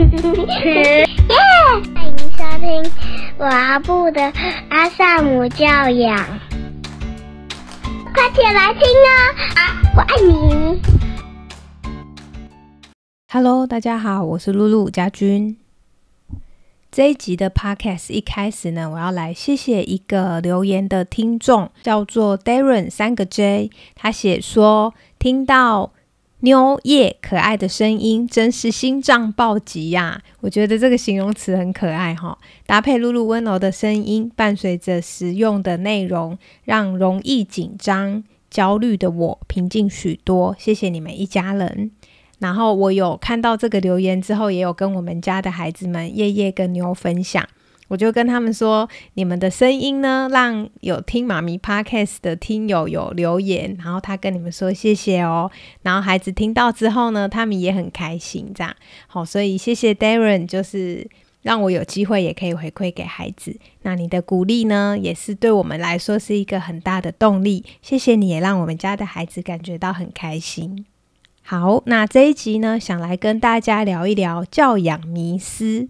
欢迎收听阿布的阿萨姆教养，快起来听啊！我爱你。Hello，大家好，我是露露家君。这一集的 Podcast 一开始呢，我要来谢谢一个留言的听众，叫做 Darren 三个 J，他写说听到。妞叶可爱的声音，真是心脏暴击呀！我觉得这个形容词很可爱哈，搭配露露温柔的声音，伴随着实用的内容，让容易紧张、焦虑的我平静许多。谢谢你们一家人。然后我有看到这个留言之后，也有跟我们家的孩子们叶叶跟妞分享。我就跟他们说，你们的声音呢，让有听妈咪 podcast 的听友有留言，然后他跟你们说谢谢哦。然后孩子听到之后呢，他们也很开心，这样好，所以谢谢 Darren，就是让我有机会也可以回馈给孩子。那你的鼓励呢，也是对我们来说是一个很大的动力。谢谢你也让我们家的孩子感觉到很开心。好，那这一集呢，想来跟大家聊一聊教养迷思。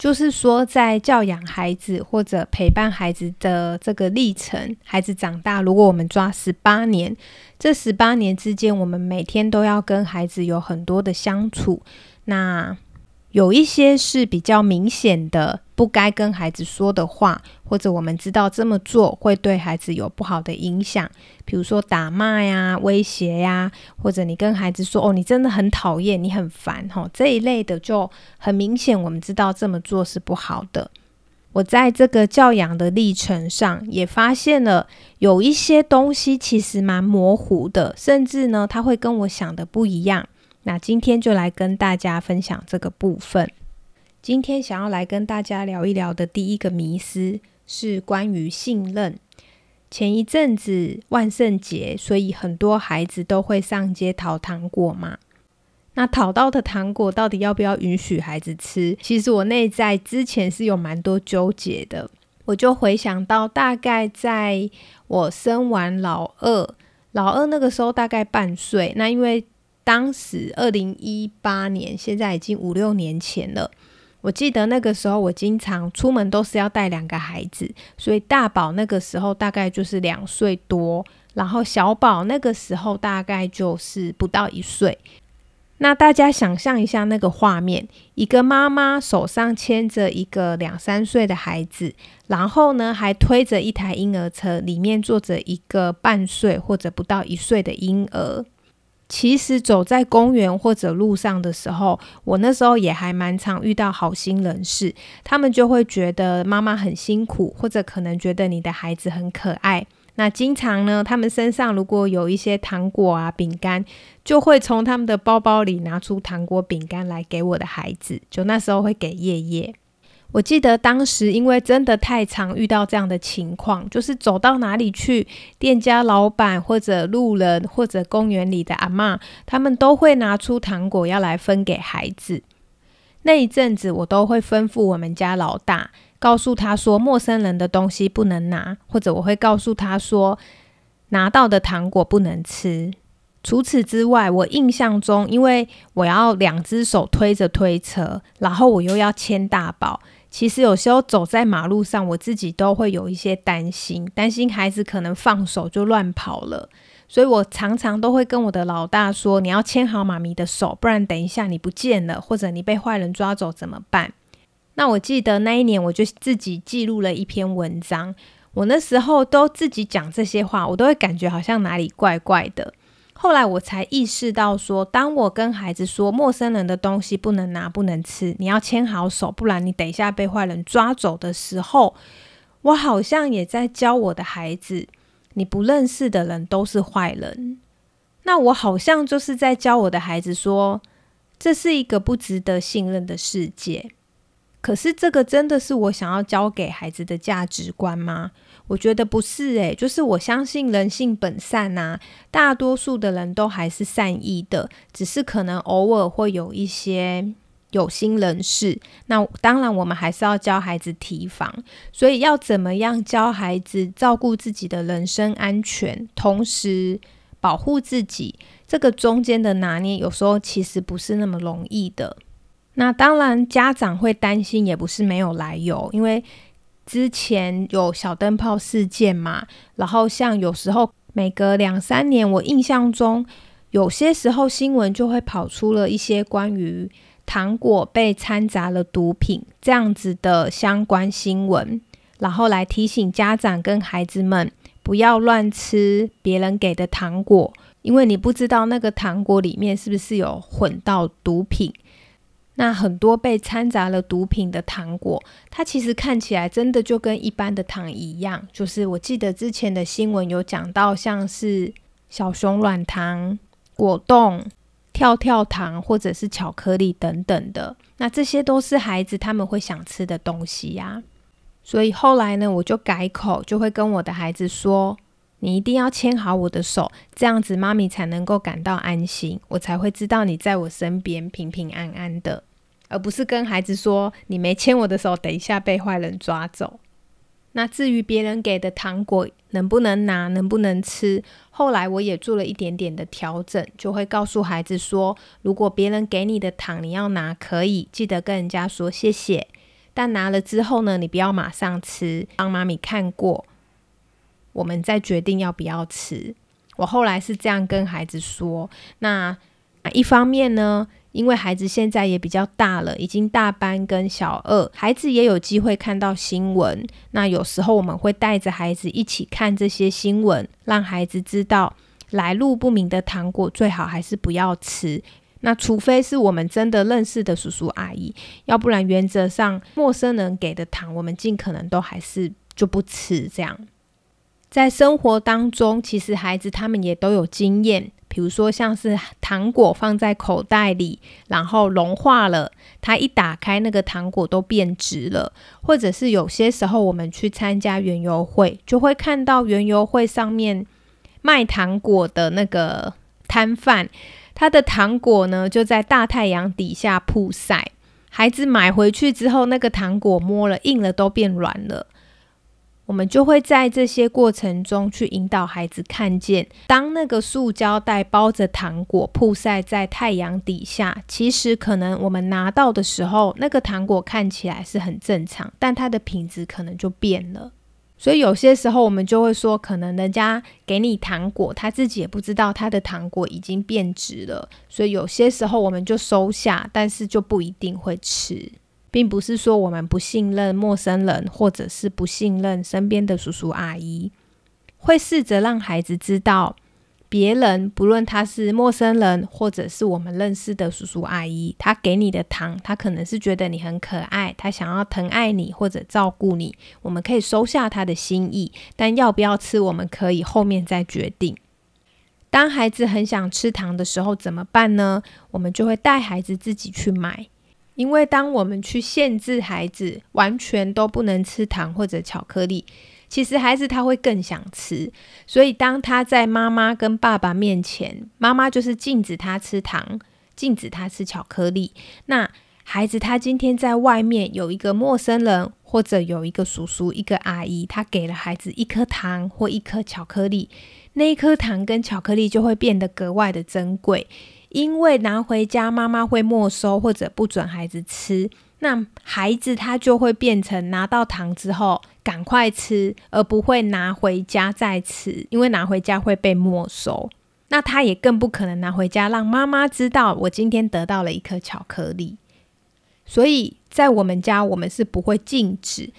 就是说，在教养孩子或者陪伴孩子的这个历程，孩子长大，如果我们抓十八年，这十八年之间，我们每天都要跟孩子有很多的相处，那。有一些是比较明显的不该跟孩子说的话，或者我们知道这么做会对孩子有不好的影响，比如说打骂呀、威胁呀，或者你跟孩子说：“哦，你真的很讨厌，你很烦。”哈，这一类的就很明显，我们知道这么做是不好的。我在这个教养的历程上，也发现了有一些东西其实蛮模糊的，甚至呢，他会跟我想的不一样。那今天就来跟大家分享这个部分。今天想要来跟大家聊一聊的第一个迷思是关于信任。前一阵子万圣节，所以很多孩子都会上街讨糖果嘛。那讨到的糖果到底要不要允许孩子吃？其实我内在之前是有蛮多纠结的。我就回想到，大概在我生完老二，老二那个时候大概半岁，那因为。当时二零一八年，现在已经五六年前了。我记得那个时候，我经常出门都是要带两个孩子，所以大宝那个时候大概就是两岁多，然后小宝那个时候大概就是不到一岁。那大家想象一下那个画面：一个妈妈手上牵着一个两三岁的孩子，然后呢还推着一台婴儿车，里面坐着一个半岁或者不到一岁的婴儿。其实走在公园或者路上的时候，我那时候也还蛮常遇到好心人士，他们就会觉得妈妈很辛苦，或者可能觉得你的孩子很可爱。那经常呢，他们身上如果有一些糖果啊、饼干，就会从他们的包包里拿出糖果、饼干来给我的孩子。就那时候会给叶叶。我记得当时，因为真的太常遇到这样的情况，就是走到哪里去，店家老板或者路人或者公园里的阿妈，他们都会拿出糖果要来分给孩子。那一阵子，我都会吩咐我们家老大，告诉他说，陌生人的东西不能拿，或者我会告诉他说，拿到的糖果不能吃。除此之外，我印象中，因为我要两只手推着推车，然后我又要牵大宝。其实有时候走在马路上，我自己都会有一些担心，担心孩子可能放手就乱跑了，所以我常常都会跟我的老大说：“你要牵好妈咪的手，不然等一下你不见了，或者你被坏人抓走怎么办？”那我记得那一年，我就自己记录了一篇文章。我那时候都自己讲这些话，我都会感觉好像哪里怪怪的。后来我才意识到，说当我跟孩子说陌生人的东西不能拿、不能吃，你要牵好手，不然你等一下被坏人抓走的时候，我好像也在教我的孩子，你不认识的人都是坏人。那我好像就是在教我的孩子说，这是一个不值得信任的世界。可是这个真的是我想要教给孩子的价值观吗？我觉得不是诶，就是我相信人性本善呐，大多数的人都还是善意的，只是可能偶尔会有一些有心人士。那当然，我们还是要教孩子提防。所以要怎么样教孩子照顾自己的人身安全，同时保护自己，这个中间的拿捏，有时候其实不是那么容易的。那当然，家长会担心也不是没有来由，因为之前有小灯泡事件嘛。然后像有时候每隔两三年，我印象中有些时候新闻就会跑出了一些关于糖果被掺杂了毒品这样子的相关新闻，然后来提醒家长跟孩子们不要乱吃别人给的糖果，因为你不知道那个糖果里面是不是有混到毒品。那很多被掺杂了毒品的糖果，它其实看起来真的就跟一般的糖一样。就是我记得之前的新闻有讲到，像是小熊软糖、果冻、跳跳糖或者是巧克力等等的。那这些都是孩子他们会想吃的东西呀。所以后来呢，我就改口，就会跟我的孩子说：“你一定要牵好我的手，这样子妈咪才能够感到安心，我才会知道你在我身边平平安安的。”而不是跟孩子说你没牵我的手，等一下被坏人抓走。那至于别人给的糖果能不能拿，能不能吃，后来我也做了一点点的调整，就会告诉孩子说，如果别人给你的糖你要拿，可以记得跟人家说谢谢，但拿了之后呢，你不要马上吃，帮妈咪看过，我们再决定要不要吃。我后来是这样跟孩子说。那一方面呢？因为孩子现在也比较大了，已经大班跟小二，孩子也有机会看到新闻。那有时候我们会带着孩子一起看这些新闻，让孩子知道来路不明的糖果最好还是不要吃。那除非是我们真的认识的叔叔阿姨，要不然原则上陌生人给的糖，我们尽可能都还是就不吃。这样在生活当中，其实孩子他们也都有经验。比如说，像是糖果放在口袋里，然后融化了，它一打开，那个糖果都变质了。或者是有些时候，我们去参加园游会，就会看到园游会上面卖糖果的那个摊贩，他的糖果呢就在大太阳底下曝晒，孩子买回去之后，那个糖果摸了硬了，都变软了。我们就会在这些过程中去引导孩子看见，当那个塑胶袋包着糖果曝晒在太阳底下，其实可能我们拿到的时候，那个糖果看起来是很正常，但它的品质可能就变了。所以有些时候我们就会说，可能人家给你糖果，他自己也不知道他的糖果已经变质了，所以有些时候我们就收下，但是就不一定会吃。并不是说我们不信任陌生人，或者是不信任身边的叔叔阿姨，会试着让孩子知道，别人不论他是陌生人，或者是我们认识的叔叔阿姨，他给你的糖，他可能是觉得你很可爱，他想要疼爱你或者照顾你，我们可以收下他的心意，但要不要吃，我们可以后面再决定。当孩子很想吃糖的时候怎么办呢？我们就会带孩子自己去买。因为当我们去限制孩子完全都不能吃糖或者巧克力，其实孩子他会更想吃。所以当他在妈妈跟爸爸面前，妈妈就是禁止他吃糖，禁止他吃巧克力。那孩子他今天在外面有一个陌生人，或者有一个叔叔、一个阿姨，他给了孩子一颗糖或一颗巧克力，那一颗糖跟巧克力就会变得格外的珍贵。因为拿回家，妈妈会没收或者不准孩子吃，那孩子他就会变成拿到糖之后赶快吃，而不会拿回家再吃，因为拿回家会被没收。那他也更不可能拿回家让妈妈知道我今天得到了一颗巧克力。所以在我们家，我们是不会禁止。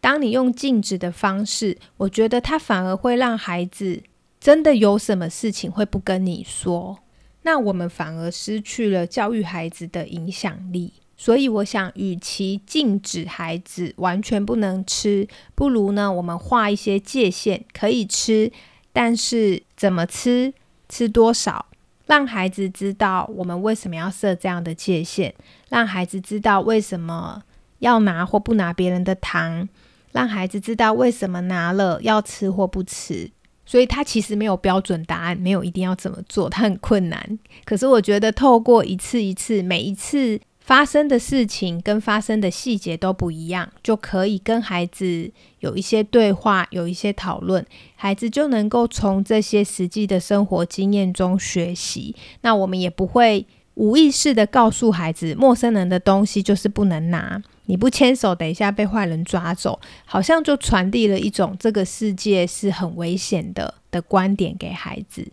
当你用禁止的方式，我觉得他反而会让孩子真的有什么事情会不跟你说。那我们反而失去了教育孩子的影响力，所以我想，与其禁止孩子完全不能吃，不如呢，我们画一些界限，可以吃，但是怎么吃，吃多少，让孩子知道我们为什么要设这样的界限，让孩子知道为什么要拿或不拿别人的糖，让孩子知道为什么拿了要吃或不吃。所以他其实没有标准答案，没有一定要怎么做，他很困难。可是我觉得透过一次一次，每一次发生的事情跟发生的细节都不一样，就可以跟孩子有一些对话，有一些讨论，孩子就能够从这些实际的生活经验中学习。那我们也不会无意识的告诉孩子，陌生人的东西就是不能拿，你不牵手，等一下被坏人抓走，好像就传递了一种这个世界是很危险的的观点给孩子。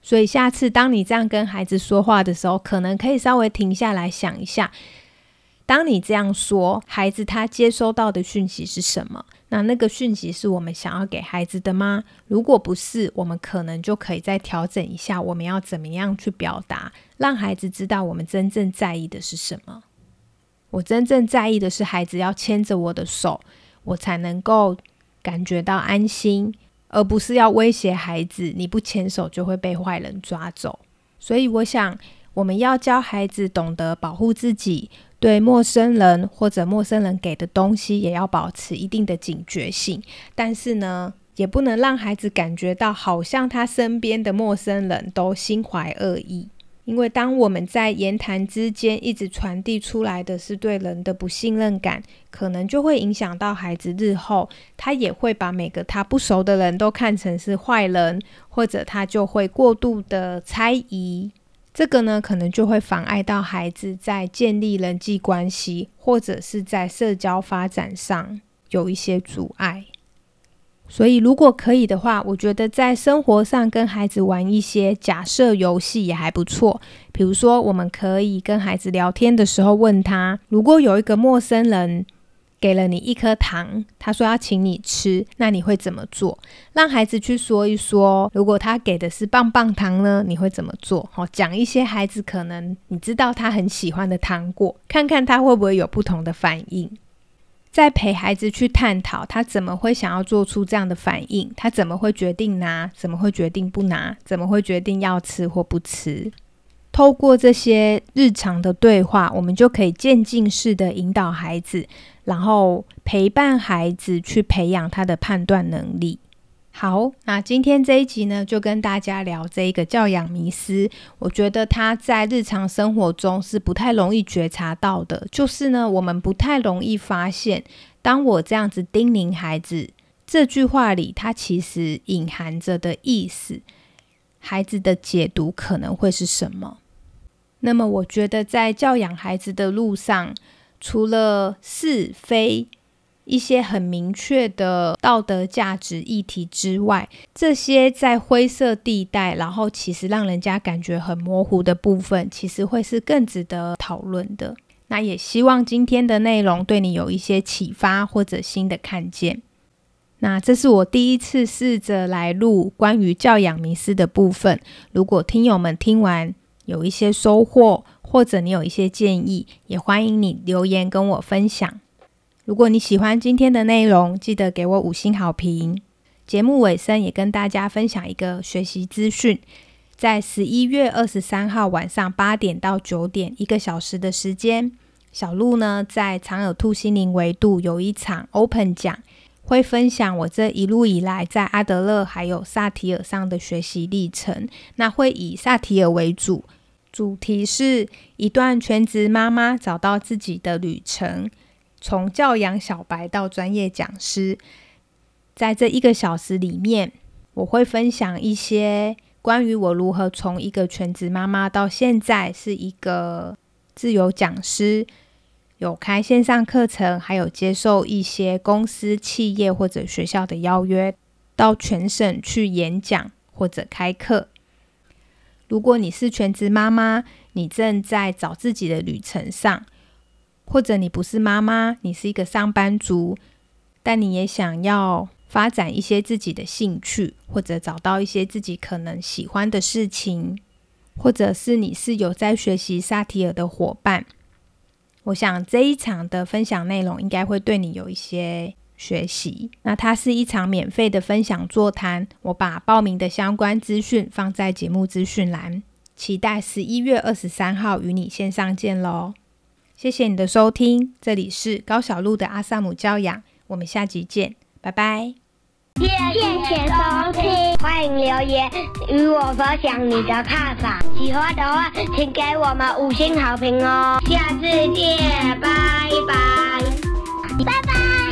所以下次当你这样跟孩子说话的时候，可能可以稍微停下来想一下，当你这样说，孩子他接收到的讯息是什么？那那个讯息是我们想要给孩子的吗？如果不是，我们可能就可以再调整一下，我们要怎么样去表达，让孩子知道我们真正在意的是什么。我真正在意的是孩子要牵着我的手，我才能够感觉到安心，而不是要威胁孩子，你不牵手就会被坏人抓走。所以，我想我们要教孩子懂得保护自己。对陌生人或者陌生人给的东西，也要保持一定的警觉性。但是呢，也不能让孩子感觉到好像他身边的陌生人都心怀恶意。因为当我们在言谈之间一直传递出来的是对人的不信任感，可能就会影响到孩子日后，他也会把每个他不熟的人都看成是坏人，或者他就会过度的猜疑。这个呢，可能就会妨碍到孩子在建立人际关系，或者是在社交发展上有一些阻碍。所以，如果可以的话，我觉得在生活上跟孩子玩一些假设游戏也还不错。比如说，我们可以跟孩子聊天的时候问他：如果有一个陌生人。给了你一颗糖，他说要请你吃，那你会怎么做？让孩子去说一说，如果他给的是棒棒糖呢，你会怎么做？好，讲一些孩子可能你知道他很喜欢的糖果，看看他会不会有不同的反应。再陪孩子去探讨他怎么会想要做出这样的反应，他怎么会决定拿，怎么会决定不拿，怎么会决定要吃或不吃。透过这些日常的对话，我们就可以渐进式的引导孩子。然后陪伴孩子去培养他的判断能力。好，那今天这一集呢，就跟大家聊这一个教养迷思。我觉得他在日常生活中是不太容易觉察到的，就是呢，我们不太容易发现，当我这样子叮咛孩子这句话里，它其实隐含着的意思，孩子的解读可能会是什么。那么，我觉得在教养孩子的路上，除了是非一些很明确的道德价值议题之外，这些在灰色地带，然后其实让人家感觉很模糊的部分，其实会是更值得讨论的。那也希望今天的内容对你有一些启发或者新的看见。那这是我第一次试着来录关于教养迷思的部分。如果听友们听完有一些收获，或者你有一些建议，也欢迎你留言跟我分享。如果你喜欢今天的内容，记得给我五星好评。节目尾声也跟大家分享一个学习资讯，在十一月二十三号晚上八点到九点一个小时的时间，小鹿呢在长耳兔心灵维度有一场 Open 讲，会分享我这一路以来在阿德勒还有萨提尔上的学习历程。那会以萨提尔为主。主题是一段全职妈妈找到自己的旅程，从教养小白到专业讲师。在这一个小时里面，我会分享一些关于我如何从一个全职妈妈到现在是一个自由讲师，有开线上课程，还有接受一些公司、企业或者学校的邀约，到全省去演讲或者开课。如果你是全职妈妈，你正在找自己的旅程上，或者你不是妈妈，你是一个上班族，但你也想要发展一些自己的兴趣，或者找到一些自己可能喜欢的事情，或者是你是有在学习萨提尔的伙伴，我想这一场的分享内容应该会对你有一些。学习，那它是一场免费的分享座谈，我把报名的相关资讯放在节目资讯栏，期待十一月二十三号与你线上见喽！谢谢你的收听，这里是高小路的阿萨姆教养，我们下集见，拜拜！谢谢收听，欢迎留言与我分享你的看法，喜欢的话请给我们五星好评哦！下次见，拜拜，拜拜。